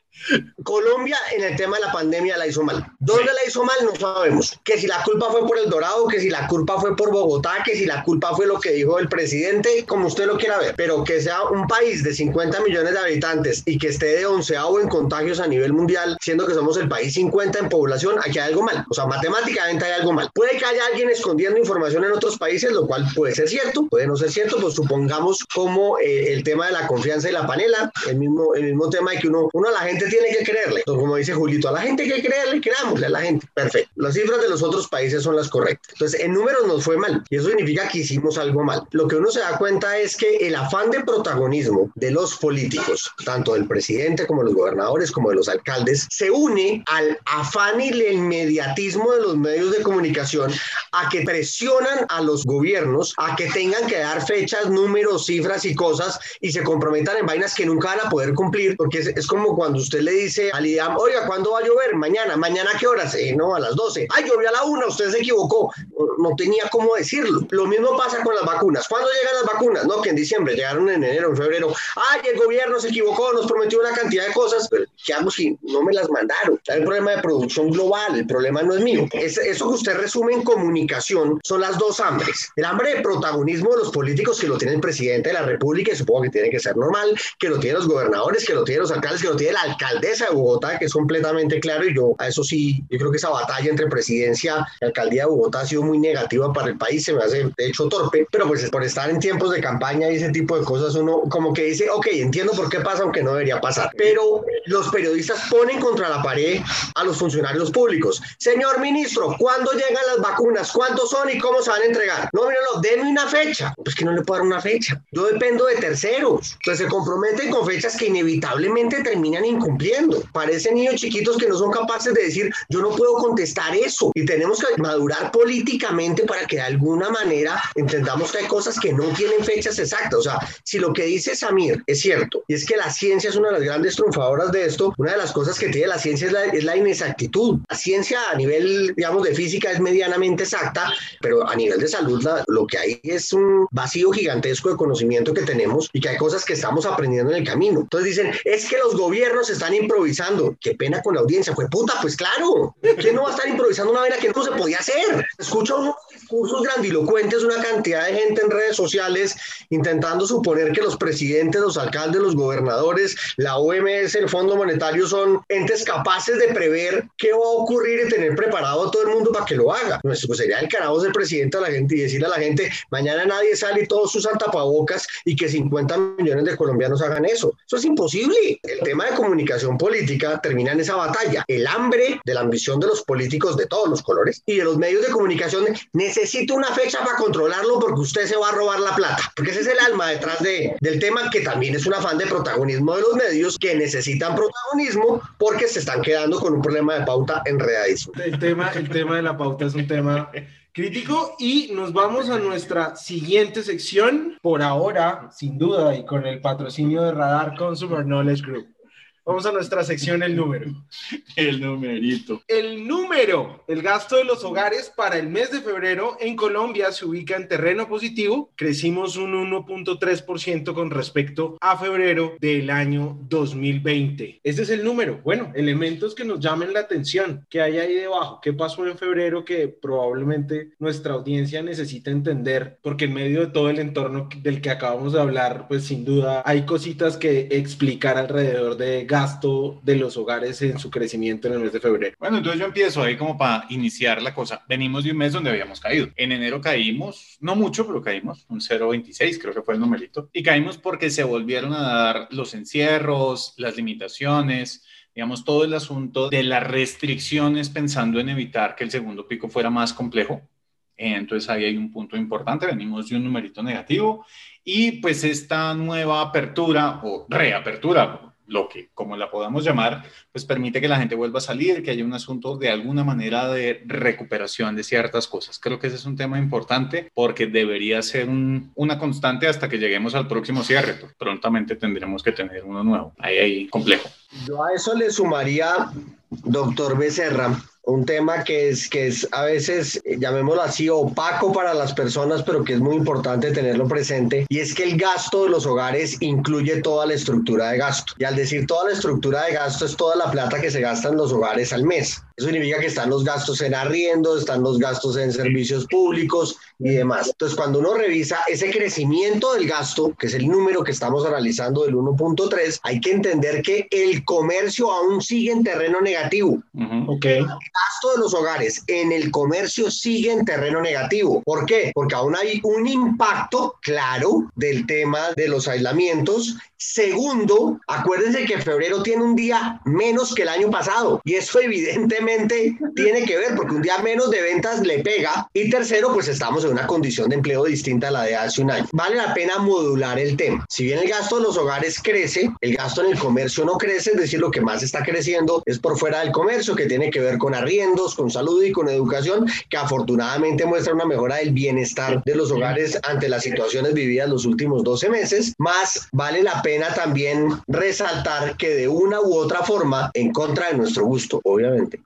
S3: Colombia en el tema de la pandemia la hizo mal. ¿Dónde la hizo mal? No sabemos. Que si la culpa fue por el Dorado, que si la culpa fue por Bogotá, que si la culpa fue lo que dijo el presidente, como usted lo quiera ver. Pero que sea un país de 50 millones de habitantes y que esté de onceavo en contagios a nivel mundial, siendo que somos el país 50 en población, aquí hay algo mal. O sea, matemáticamente hay algo mal. Puede que haya alguien escondiendo información en otros países, lo cual puede ser cierto, puede no ser cierto, pues supongamos como eh, el tema de la confianza y la panela, el mismo, el mismo tema de que uno, uno a la gente tiene que creerle. Como dice Julito, a la gente hay que creerle, creámosle a la gente. Perfecto. Las cifras de los otros países son las correctas. Entonces, en números nos fue mal y eso significa que hicimos algo mal. Lo que uno se da cuenta es que el afán de protagonismo de los políticos, tanto del presidente como de los gobernadores, como de los alcaldes, se une al afán y el inmediatismo de los medios de comunicación a que presionan a los gobiernos a que tengan que dar fechas, números, cifras y cosas y se comprometan en vainas que nunca van a poder cumplir, porque es, es como cuando usted le dice al IDAM, oiga, ¿cuándo va a llover? Mañana, ¿mañana a qué horas? Eh, no, a las 12. Ay, llovió a la 1, usted se equivocó. No tenía cómo decirlo. Lo mismo pasa con las vacunas. ¿Cuándo llegan las vacunas? No, que en diciembre, llegaron en enero, en febrero. Ay, el gobierno se equivocó, nos prometió una cantidad de cosas. Pero, ¿qué hago si no me las mandaron? Hay un problema de producción global, el problema no es mío. Es, eso que usted resume en comunicación son las dos hambres. El hambre de protagonismo de los políticos que lo tiene el presidente de la República, y supongo que tiene que ser normal, que lo tienen los gobernadores, que lo tienen los alcaldes, que lo tiene la alcaldesa de Bogotá, que es completamente claro, y yo a eso sí, yo creo que esa batalla entre presidencia y alcaldía de Bogotá ha sido muy negativa para el país, se me hace de hecho torpe, pero pues por estar en tiempos de campaña y ese tipo de cosas, uno como que dice, ok, entiendo por qué pasa, aunque no debería pasar, pero los periodistas ponen contra la pared a los funcionarios públicos. Señor ministro, ¿cuándo llegan las vacunas? ¿Cuántos son y cómo se van a entregar? No, míralo, denme una fecha. Pues que no le puedo dar una fecha. Yo dependo de terceros. Entonces se comprometen con fechas que inevitablemente terminan incumpliendo. Parecen niños chiquitos que no son capaces de decir, yo no puedo contestar eso. Y tenemos que madurar políticamente para que de alguna manera entendamos que hay cosas que no tienen fechas exactas. O sea, si lo que dice Samir es cierto, y es que la ciencia es una de las grandes triunfadoras de esto, una de las cosas que tiene la ciencia es la, es la inexactitud. La ciencia a nivel, digamos, de física es medianamente exacta, pero a nivel de salud lo que hay es un vacío gigantesco de conocimiento que tenemos y que hay cosas que estamos aprendiendo en el camino. Entonces dicen, es que los gobiernos están improvisando. Qué pena con la audiencia. Fue puta, pues claro. ¿Quién no va a estar improvisando una vaina que no se podía hacer? Escucha uno discursos grandilocuentes, una cantidad de gente en redes sociales intentando suponer que los presidentes, los alcaldes, los gobernadores, la OMS, el Fondo Monetario son entes capaces de prever qué va a ocurrir y tener preparado a todo el mundo para que lo haga. Pues, pues sería el carajo ser presidente a la gente y decirle a la gente, mañana nadie sale y todos usan tapabocas y que 50 millones de colombianos hagan eso. Eso es imposible. El tema de comunicación política termina en esa batalla. El hambre de la ambición de los políticos de todos los colores y de los medios de comunicación necesita una fecha para controlarlo porque usted se va a robar la plata. Porque ese es el alma detrás de, del tema que también es un afán de protagonismo de los medios que necesitan protagonismo porque se están quedando con un problema de pauta enredadísimo.
S2: El tema, el tema de la pauta es un tema crítico y nos vamos a nuestra siguiente sección, por ahora, sin duda, y con el patrocinio de Radar Consumer Knowledge Group. Vamos a nuestra sección El número.
S4: El numerito.
S2: El número, el gasto de los hogares para el mes de febrero en Colombia se ubica en terreno positivo. Crecimos un 1.3% con respecto a febrero del año 2020. Este es el número. Bueno, elementos que nos llamen la atención. ¿Qué hay ahí debajo? ¿Qué pasó en febrero que probablemente nuestra audiencia necesita entender? Porque en medio de todo el entorno del que acabamos de hablar, pues sin duda hay cositas que explicar alrededor de gasto de los hogares en su crecimiento en el mes de febrero?
S4: Bueno, entonces yo empiezo ahí como para iniciar la cosa. Venimos de un mes donde habíamos caído. En enero caímos, no mucho, pero caímos, un 0.26 creo que fue el numerito. Y caímos porque se volvieron a dar los encierros, las limitaciones, digamos, todo el asunto de las restricciones pensando en evitar que el segundo pico fuera más complejo. Entonces ahí hay un punto importante, venimos de un numerito negativo y pues esta nueva apertura o reapertura, lo que, como la podamos llamar, pues permite que la gente vuelva a salir, que haya un asunto de alguna manera de recuperación de ciertas cosas. Creo que ese es un tema importante porque debería ser una constante hasta que lleguemos al próximo cierre. Prontamente tendremos que tener uno nuevo. Ahí, ahí, complejo.
S3: Yo a eso le sumaría, doctor Becerra, un tema que es, que es a veces, eh, llamémoslo así, opaco para las personas, pero que es muy importante tenerlo presente, y es que el gasto de los hogares incluye toda la estructura de gasto. Y al decir toda la estructura de gasto es toda la plata que se gasta en los hogares al mes. Eso significa que están los gastos en arriendo, están los gastos en servicios públicos y demás. Entonces, cuando uno revisa ese crecimiento del gasto, que es el número que estamos analizando del 1.3, hay que entender que el comercio aún sigue en terreno negativo.
S2: Ok.
S3: El gasto de los hogares en el comercio sigue en terreno negativo. ¿Por qué? Porque aún hay un impacto claro del tema de los aislamientos Segundo, acuérdense que febrero tiene un día menos que el año pasado y eso *laughs* evidentemente tiene que ver porque un día menos de ventas le pega. Y tercero, pues estamos en una condición de empleo distinta a la de hace un año. Vale la pena modular el tema. Si bien el gasto de los hogares crece, el gasto en el comercio no crece, es decir, lo que más está creciendo es por fuera del comercio, que tiene que ver con arriendos, con salud y con educación, que afortunadamente muestra una mejora del bienestar de los hogares ante las situaciones vividas los últimos 12 meses. Más vale la pena también resaltar que de una u otra forma, en contra de nuestro gusto, obviamente,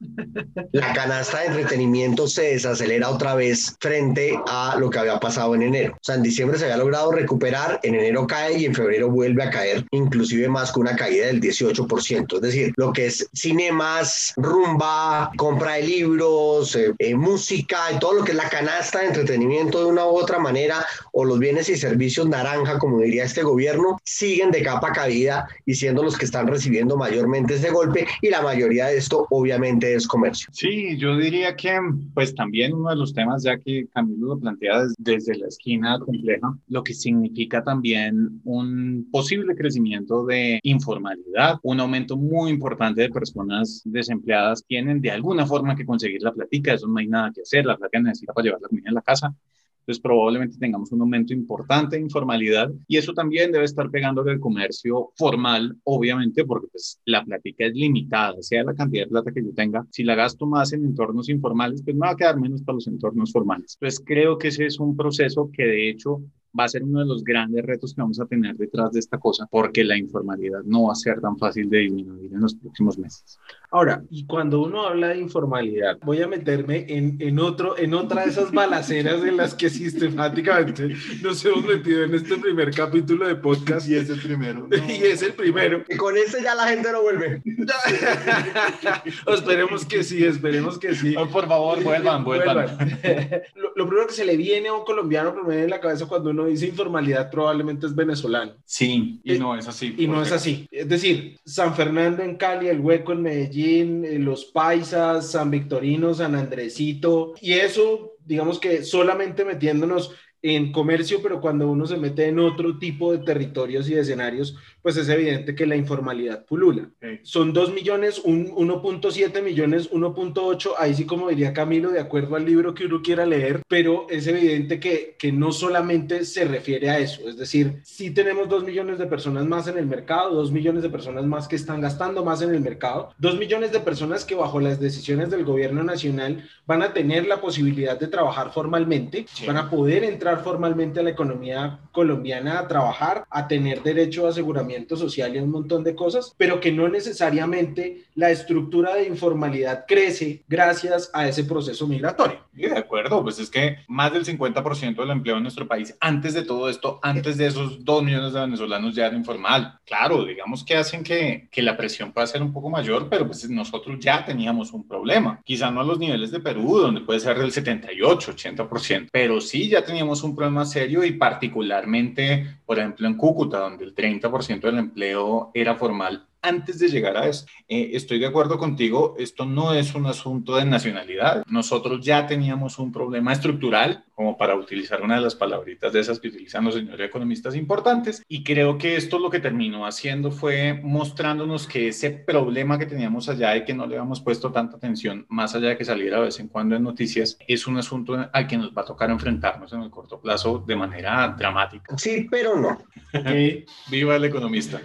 S3: la canasta de entretenimiento se desacelera otra vez frente a lo que había pasado en enero. O sea, en diciembre se había logrado recuperar, en enero cae y en febrero vuelve a caer, inclusive más que una caída del 18%. Es decir, lo que es cinemas, rumba, compra de libros, eh, eh, música todo lo que es la canasta de entretenimiento de una u otra manera, o los bienes y servicios naranja, como diría este gobierno, siguen de capa caída y siendo los que están recibiendo mayormente ese golpe y la mayoría de esto obviamente es comercio.
S4: Sí, yo diría que pues también uno de los temas ya que Camilo lo plantea desde la esquina compleja, lo que significa también un posible crecimiento de informalidad, un aumento muy importante de personas desempleadas tienen de alguna forma que conseguir la platica, eso no hay nada que hacer, la plata necesita para llevar la comida a la casa entonces probablemente tengamos un aumento importante de informalidad y eso también debe estar pegando el comercio formal, obviamente, porque pues la plática es limitada, sea la cantidad de plata que yo tenga. Si la gasto más en entornos informales, pues me va a quedar menos para los entornos formales. Entonces creo que ese es un proceso que de hecho va a ser uno de los grandes retos que vamos a tener detrás de esta cosa, porque la informalidad no va a ser tan fácil de disminuir en los próximos meses.
S2: Ahora, y cuando uno habla de informalidad, voy a meterme en, en, otro, en otra de esas balaceras en las que sistemáticamente nos hemos metido en este primer capítulo de podcast.
S4: Y es el primero. *laughs*
S2: Y es el primero.
S3: Y con este ya la gente no vuelve. *laughs*
S2: esperemos que sí, esperemos que sí.
S4: por favor, vuelvan, vuelvan. *laughs*
S2: lo, lo, primero que se le viene a un colombiano promedio en la cabeza cuando uno dice informalidad probablemente es venezolano.
S4: Sí, y no es así.
S2: Y no es así. Es decir, San Fernando en Cali, el hueco en Medellín, eh, los Paisas, San Victorino, San Andresito, y eso, digamos que solamente metiéndonos en comercio, pero cuando uno se mete en otro tipo de territorios y de escenarios, pues es evidente que la informalidad pulula. Son 2 millones, 1.7 millones, 1.8, ahí sí como diría Camilo, de acuerdo al libro que uno quiera leer, pero es evidente que, que no solamente se refiere a eso, es decir, sí tenemos 2 millones de personas más en el mercado, 2 millones de personas más que están gastando más en el mercado, 2 millones de personas que bajo las decisiones del gobierno nacional van a tener la posibilidad de trabajar formalmente, van a poder entrar formalmente a la economía colombiana a trabajar, a tener derecho a aseguramiento social y un montón de cosas, pero que no necesariamente la estructura de informalidad crece gracias a ese proceso migratorio.
S4: Sí, de acuerdo, pues es que más del 50% del empleo en nuestro país, antes de todo esto, antes de esos 2 millones de venezolanos ya era informal. Claro, digamos que hacen que, que la presión pueda ser un poco mayor, pero pues nosotros ya teníamos un problema. Quizá no a los niveles de Perú, donde puede ser del 78, 80%, pero sí ya teníamos un problema serio y particularmente, por ejemplo, en Cúcuta, donde el 30% del empleo era formal antes de llegar a eso. Eh, estoy de acuerdo contigo, esto no es un asunto de nacionalidad. Nosotros ya teníamos un problema estructural, como para utilizar una de las palabritas de esas que utilizan los señores economistas importantes, y creo que esto lo que terminó haciendo fue mostrándonos que ese problema que teníamos allá y que no le habíamos puesto tanta atención, más allá de que saliera de vez en cuando en noticias, es un asunto al que nos va a tocar enfrentarnos en el corto plazo de manera dramática.
S3: Sí, pero no. *laughs*
S4: Viva el economista.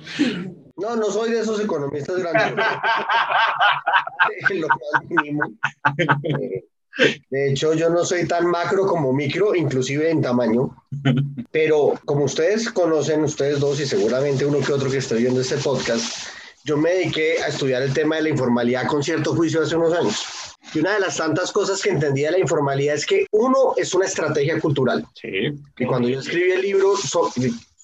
S3: No, no soy de esos economistas grandes. *laughs* Lo eh, de hecho, yo no soy tan macro como micro, inclusive en tamaño, pero como ustedes conocen, ustedes dos y seguramente uno que otro que esté viendo este podcast, yo me dediqué a estudiar el tema de la informalidad con cierto juicio hace unos años. Y una de las tantas cosas que entendía de la informalidad es que uno es una estrategia cultural.
S4: Sí.
S3: Y cuando yo escribí el libro,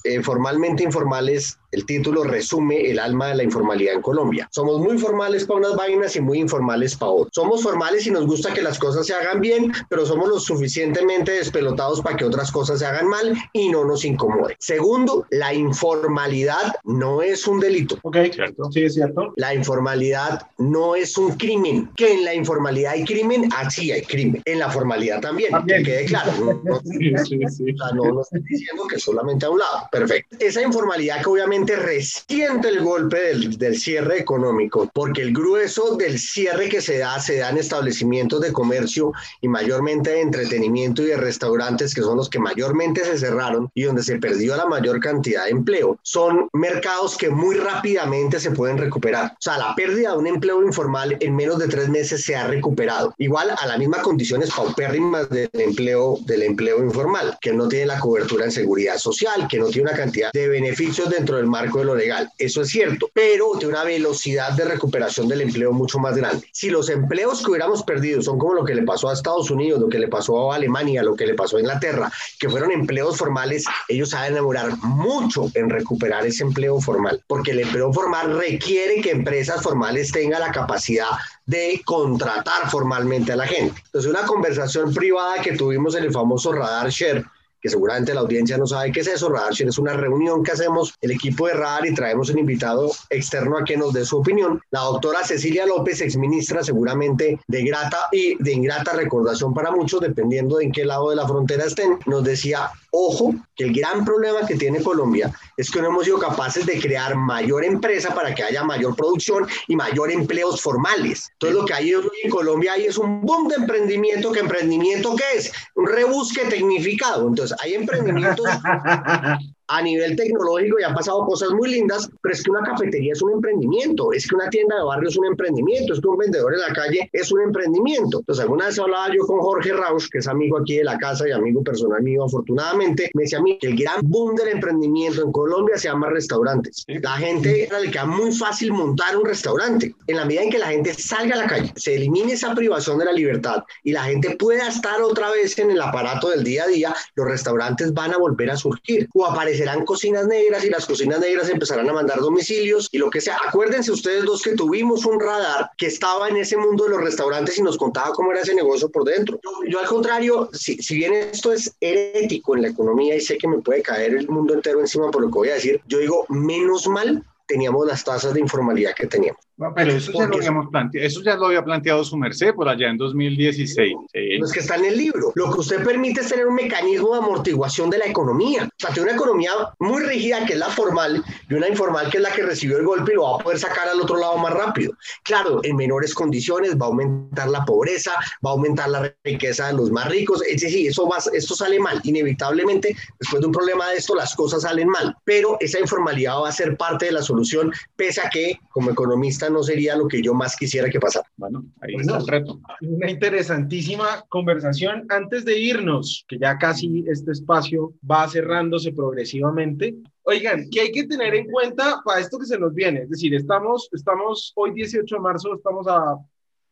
S3: eh, formalmente informales el título resume el alma de la informalidad en Colombia. Somos muy formales para unas vainas y muy informales para otras. Somos formales y nos gusta que las cosas se hagan bien, pero somos lo suficientemente despelotados para que otras cosas se hagan mal y no nos incomode. Segundo, la informalidad no es un delito.
S2: Ok, cierto. Sí, es cierto.
S3: La informalidad no es un crimen. Que en la informalidad hay crimen, así hay crimen. En la formalidad también, que quede claro. No, sí, sí, sí. O sea, no, no estoy diciendo que solamente a un lado. Perfecto. Esa informalidad que obviamente resiente el golpe del, del, cierre económico, porque el grueso del cierre que se da se da en establecimientos de comercio y mayormente de entretenimiento y de restaurantes, que son los que mayormente se cerraron y donde se perdió la mayor cantidad de empleo. Son mercados que muy rápidamente se pueden recuperar. O sea, la pérdida de un empleo informal en menos de tres meses se ha recuperado. Igual a las mismas condiciones paupérrimas del empleo, del empleo informal, que no tiene la cobertura en seguridad social, que no tiene una cantidad de beneficios dentro del marco de lo legal. Eso es cierto, pero de una velocidad de recuperación del empleo mucho más grande. Si los empleos que hubiéramos perdido son como lo que le pasó a Estados Unidos, lo que le pasó a Alemania, lo que le pasó a Inglaterra, que fueron empleos formales, ellos saben demorar mucho en recuperar ese empleo formal, porque el empleo formal requiere que empresas formales tengan la capacidad de contratar formalmente a la gente. Entonces, una conversación privada que tuvimos en el famoso radar share que seguramente la audiencia no sabe qué es eso. Radar es una reunión que hacemos el equipo de Radar y traemos un invitado externo a que nos dé su opinión. La doctora Cecilia López, exministra, seguramente de grata y de ingrata recordación para muchos, dependiendo de en qué lado de la frontera estén, nos decía, ojo, que el gran problema que tiene Colombia es que no hemos sido capaces de crear mayor empresa para que haya mayor producción y mayor empleos formales. Entonces lo que hay en Colombia hay es un boom de emprendimiento, que emprendimiento qué es? Un rebusque tecnificado. Entonces hay emprendimientos *laughs* a nivel tecnológico ya han pasado cosas muy lindas, pero es que una cafetería es un emprendimiento, es que una tienda de barrio es un emprendimiento, es que un vendedor en la calle es un emprendimiento. Entonces, alguna vez hablaba yo con Jorge Rausch, que es amigo aquí de la casa y amigo personal mío, afortunadamente, me decía a mí que el gran boom del emprendimiento en Colombia se llama restaurantes. La gente le queda muy fácil montar un restaurante. En la medida en que la gente salga a la calle, se elimine esa privación de la libertad y la gente pueda estar otra vez en el aparato del día a día, los restaurantes van a volver a surgir o aparecerán cocinas negras y las cocinas negras empezarán a mandar domicilios y lo que sea. Acuérdense ustedes dos que tuvimos un radar que estaba en ese mundo de los restaurantes y nos contaba cómo era ese negocio por dentro. Yo, al contrario, si, si bien esto es herético en la economía y sé que me puede caer el mundo entero encima por lo que voy a decir, yo digo, menos mal teníamos las tasas de informalidad que teníamos.
S4: Pero eso ya, lo habíamos planteado, eso ya lo había planteado su merced por allá en 2016.
S3: Sí. Es que está en el libro. Lo que usted permite es tener un mecanismo de amortiguación de la economía. O sea, tiene una economía muy rígida, que es la formal, y una informal, que es la que recibió el golpe y lo va a poder sacar al otro lado más rápido. Claro, en menores condiciones va a aumentar la pobreza, va a aumentar la riqueza de los más ricos. Es decir, eso va, esto sale mal. Inevitablemente, después de un problema de esto, las cosas salen mal. Pero esa informalidad va a ser parte de la solución, pese a que, como economista, no sería lo que yo más quisiera que pasara.
S2: Bueno, ahí está el reto. Una interesantísima conversación. Antes de irnos, que ya casi este espacio va cerrándose progresivamente, Oigan, ¿qué hay que tener en cuenta para esto que se nos viene? Es decir, estamos, estamos hoy 18 de marzo, estamos a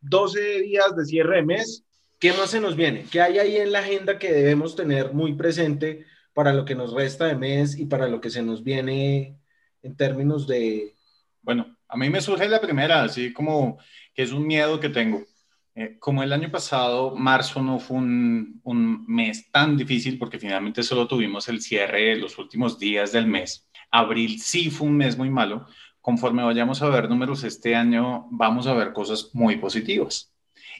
S2: 12 días de cierre de mes. ¿Qué más se nos viene? ¿Qué hay ahí en la agenda que debemos tener muy presente para lo que nos resta de mes y para lo que se nos viene en términos de...
S4: Bueno, a mí me surge la primera, así como que es un miedo que tengo. Eh, como el año pasado, marzo no fue un, mes tan difícil porque finalmente solo tuvimos el cierre de los últimos días del mes. Abril sí fue un mes muy malo. Conforme vayamos a ver números este año, vamos a ver cosas muy positivas.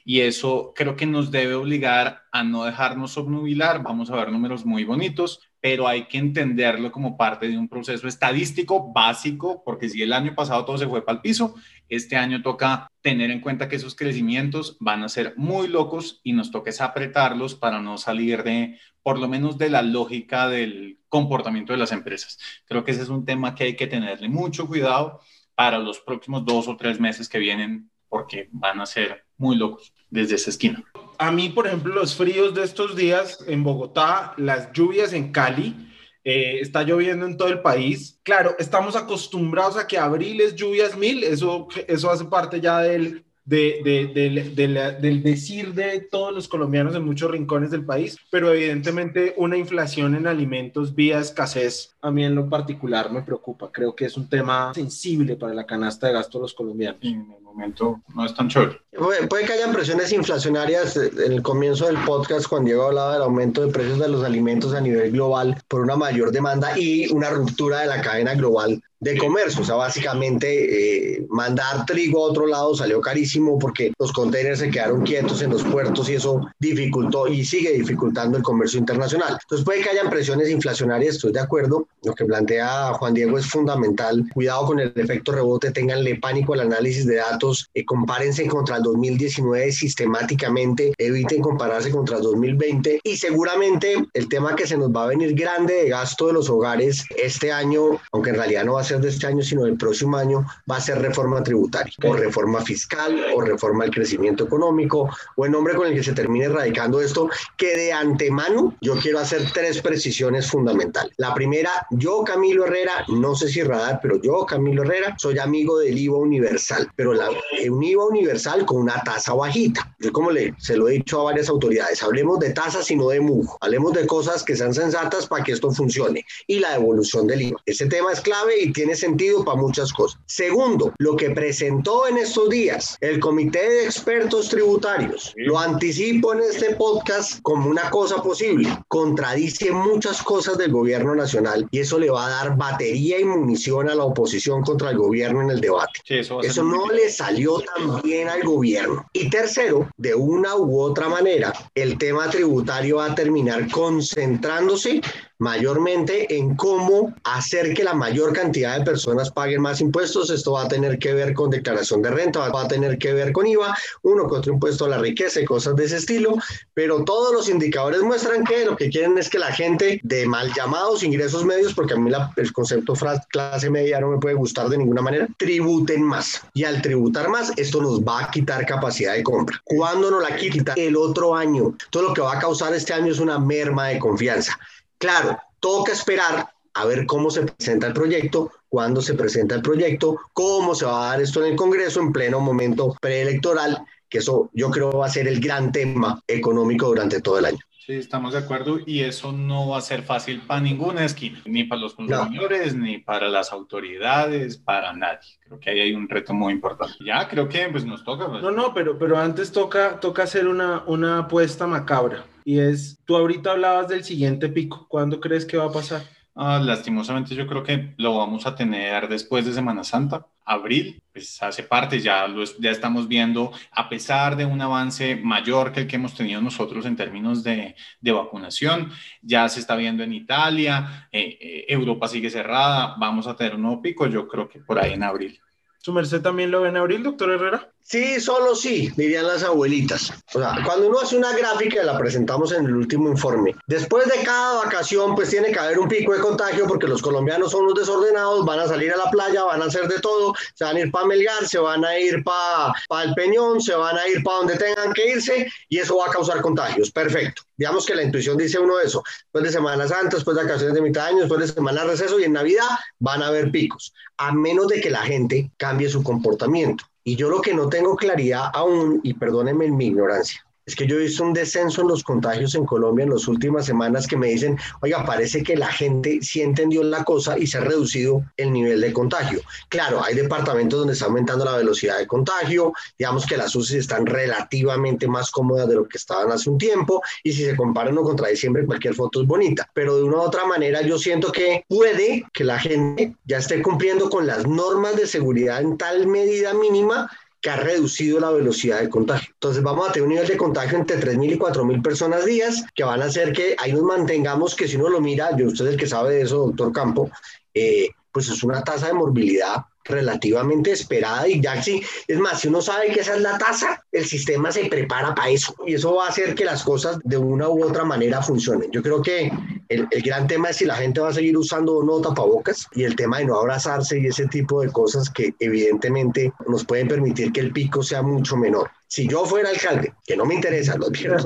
S4: Y eso creo que nos debe obligar a no dejarnos obnubilar. Vamos a ver números muy bonitos, pero hay que entenderlo como parte de un proceso estadístico básico, porque si el año pasado todo se fue para el piso, este año toca tener en cuenta que esos crecimientos van a ser muy locos y nos toca apretarlos para no salir de, por lo menos de la lógica del comportamiento de las empresas. Creo que ese es un tema que hay que tenerle mucho cuidado para los próximos dos o tres meses que vienen, porque van a ser muy locos desde esa esquina
S2: a mí, por ejemplo, los fríos de estos días en Bogotá, las lluvias en Cali, eh, está lloviendo en todo el país. Claro, estamos acostumbrados a que abril es lluvias mil, eso, eso hace parte ya del, del decir de todos los colombianos en muchos rincones del país, pero evidentemente una inflación en alimentos vía escasez a mí en lo particular me preocupa. Creo que es un tema sensible para la canasta de gasto de los colombianos.
S4: el momento no es tan chévere.
S3: Puede, que haya presiones inflacionarias. En el comienzo del podcast, Juan Diego hablaba del aumento de precios de los alimentos a nivel global por una mayor demanda y una ruptura de la cadena global de comercio. O sea, básicamente eh, mandar trigo a otro lado salió carísimo porque los contenedores se quedaron quietos en los puertos y eso dificultó y sigue dificultando el comercio internacional. Entonces puede que hayan presiones inflacionarias, estoy de acuerdo. Lo que plantea Juan Diego es fundamental. Cuidado con el efecto rebote, tenganle pánico al análisis de datos, eh, compárense contra el 2019 sistemáticamente, eviten compararse contra el 2020 y seguramente el tema que se nos va a venir grande de gasto de los hogares este año, aunque en realidad no va a ser de este año, sino del próximo año, va a ser reforma tributaria, o reforma fiscal, o reforma del crecimiento económico, o el nombre con el que se termine erradicando esto, que de antemano yo quiero hacer tres precisiones fundamentales. La primera, yo Camilo Herrera, no sé si radar, pero yo Camilo Herrera soy amigo del IVA universal, pero la, un IVA universal con una tasa bajita. Yo como le, se lo he dicho a varias autoridades, hablemos de tasas y no de mujo, hablemos de cosas que sean sensatas para que esto funcione. Y la devolución del IVA. Ese tema es clave y tiene sentido para muchas cosas. Segundo, lo que presentó en estos días el Comité de Expertos Tributarios, lo anticipo en este podcast como una cosa posible, contradice muchas cosas del gobierno nacional y eso le va a dar batería y munición a la oposición contra el gobierno en el debate. eso, eso no le salió tan bien al gobierno. Y tercero, de una u otra manera, el tema tributario va a terminar concentrándose mayormente en cómo hacer que la mayor cantidad de personas paguen más impuestos. Esto va a tener que ver con declaración de renta, va a tener que ver con IVA, uno con otro impuesto a la riqueza y cosas de ese estilo, pero todos los indicadores muestran que lo que quieren es que la gente de mal llamados ingresos medios, porque a mí el concepto clase media no me puede gustar de ninguna manera, tributen más. Y al tributar más, esto nos va a quitar capacidad de compra. ¿Cuándo nos la quita? El otro año. Todo lo que va a causar este año es una merma de confianza. Claro, toca esperar a ver cómo se presenta el proyecto, cuándo se presenta el proyecto, cómo se va a dar esto en el Congreso en pleno momento preelectoral, que eso yo creo va a ser el gran tema económico durante todo el año.
S4: Sí, estamos de acuerdo y eso no va a ser fácil para ninguna esquina, ni para los consumidores, ni para las autoridades, para nadie. Creo que ahí hay un reto muy importante. Ya, creo que pues nos toca. Pues.
S2: No, no, pero, pero antes toca, toca hacer una, una apuesta macabra y es, tú ahorita hablabas del siguiente pico, ¿cuándo crees que va a pasar?
S4: Ah, lastimosamente yo creo que lo vamos a tener después de Semana Santa, abril, pues hace parte, ya, lo, ya estamos viendo, a pesar de un avance mayor que el que hemos tenido nosotros en términos de, de vacunación, ya se está viendo en Italia, eh, eh, Europa sigue cerrada, vamos a tener un nuevo pico, yo creo que por ahí en abril.
S2: ¿Su merced también lo ve en abril, doctor Herrera?
S3: Sí, solo sí, dirían las abuelitas. O sea, cuando uno hace una gráfica, la presentamos en el último informe, después de cada vacación, pues tiene que haber un pico de contagio porque los colombianos son los desordenados, van a salir a la playa, van a hacer de todo, se van a ir para Melgar, se van a ir para pa el Peñón, se van a ir para donde tengan que irse y eso va a causar contagios. Perfecto. Digamos que la intuición dice uno eso. Después de Semana Santa, después de vacaciones de mitad de año, después de Semana de Receso y en Navidad van a haber picos, a menos de que la gente cambie su comportamiento. Y yo lo que no tengo claridad aún, y perdónenme mi ignorancia, es que yo he visto un descenso en los contagios en Colombia en las últimas semanas que me dicen, oiga, parece que la gente sí entendió la cosa y se ha reducido el nivel de contagio. Claro, hay departamentos donde está aumentando la velocidad de contagio, digamos que las UCI están relativamente más cómodas de lo que estaban hace un tiempo y si se comparan uno contra diciembre, cualquier foto es bonita, pero de una u otra manera yo siento que puede que la gente ya esté cumpliendo con las normas de seguridad en tal medida mínima que ha reducido la velocidad de contagio. Entonces vamos a tener un nivel de contagio entre 3.000 y 4.000 personas días que van a hacer que ahí nos mantengamos, que si uno lo mira, yo usted es el que sabe de eso, doctor Campo, eh, pues es una tasa de morbilidad relativamente esperada y ya sí, es más, si uno sabe que esa es la tasa, el sistema se prepara para eso y eso va a hacer que las cosas de una u otra manera funcionen. Yo creo que el, el gran tema es si la gente va a seguir usando o no tapabocas y el tema de no abrazarse y ese tipo de cosas que evidentemente nos pueden permitir que el pico sea mucho menor. Si yo fuera alcalde, que no me interesa, los viejos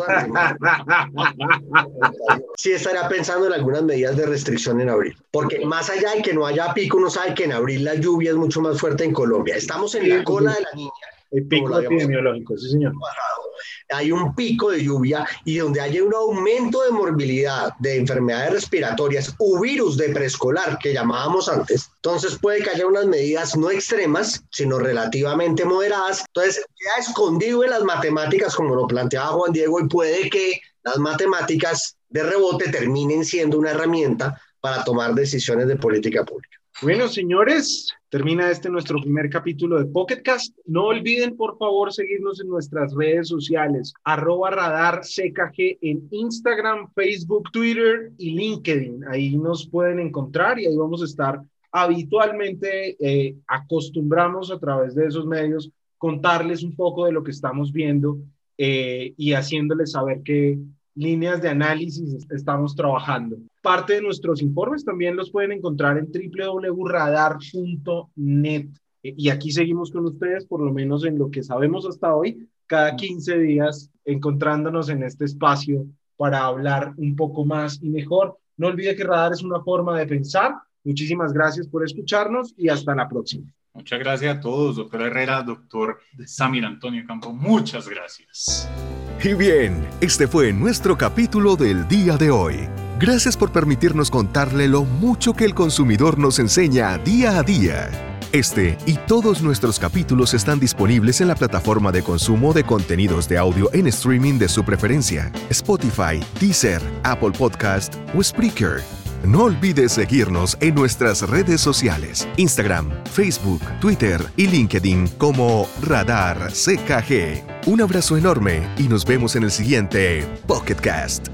S3: sí estaría pensando en algunas medidas de restricción en abril. Porque más allá de que no haya pico, uno sabe que en abril la lluvia es mucho más fuerte en Colombia. Estamos en la cola de la niña.
S2: El pico epidemiológico, sí, señor
S3: hay un pico de lluvia y donde haya un aumento de morbilidad de enfermedades respiratorias o virus de preescolar que llamábamos antes, entonces puede que haya unas medidas no extremas, sino relativamente moderadas. Entonces queda escondido en las matemáticas como lo planteaba Juan Diego y puede que las matemáticas de rebote terminen siendo una herramienta para tomar decisiones de política pública.
S2: Bueno, señores, termina este nuestro primer capítulo de Pocketcast. No olviden, por favor, seguirnos en nuestras redes sociales, arroba radar en Instagram, Facebook, Twitter y LinkedIn. Ahí nos pueden encontrar y ahí vamos a estar habitualmente, eh, acostumbramos a través de esos medios contarles un poco de lo que estamos viendo eh, y haciéndoles saber que líneas de análisis estamos trabajando. Parte de nuestros informes también los pueden encontrar en www.radar.net. Eh, y aquí seguimos con ustedes, por lo menos en lo que sabemos hasta hoy, cada 15 días encontrándonos en este espacio para hablar un poco más y mejor. No olvide que Radar es una forma de pensar. Muchísimas gracias por escucharnos y hasta la próxima.
S4: Muchas gracias a todos, doctor Herrera, doctor Samir Antonio Campo. Muchas gracias.
S1: Y bien, este fue nuestro capítulo del día de hoy. Gracias por permitirnos contarle lo mucho que el consumidor nos enseña día a día. Este y todos nuestros capítulos están disponibles en la plataforma de consumo de contenidos de audio en streaming de su preferencia, Spotify, Deezer, Apple Podcast o Spreaker. No olvides seguirnos en nuestras redes sociales, Instagram, Facebook, Twitter y LinkedIn como Radar CKG. Un abrazo enorme y nos vemos en el siguiente Pocketcast.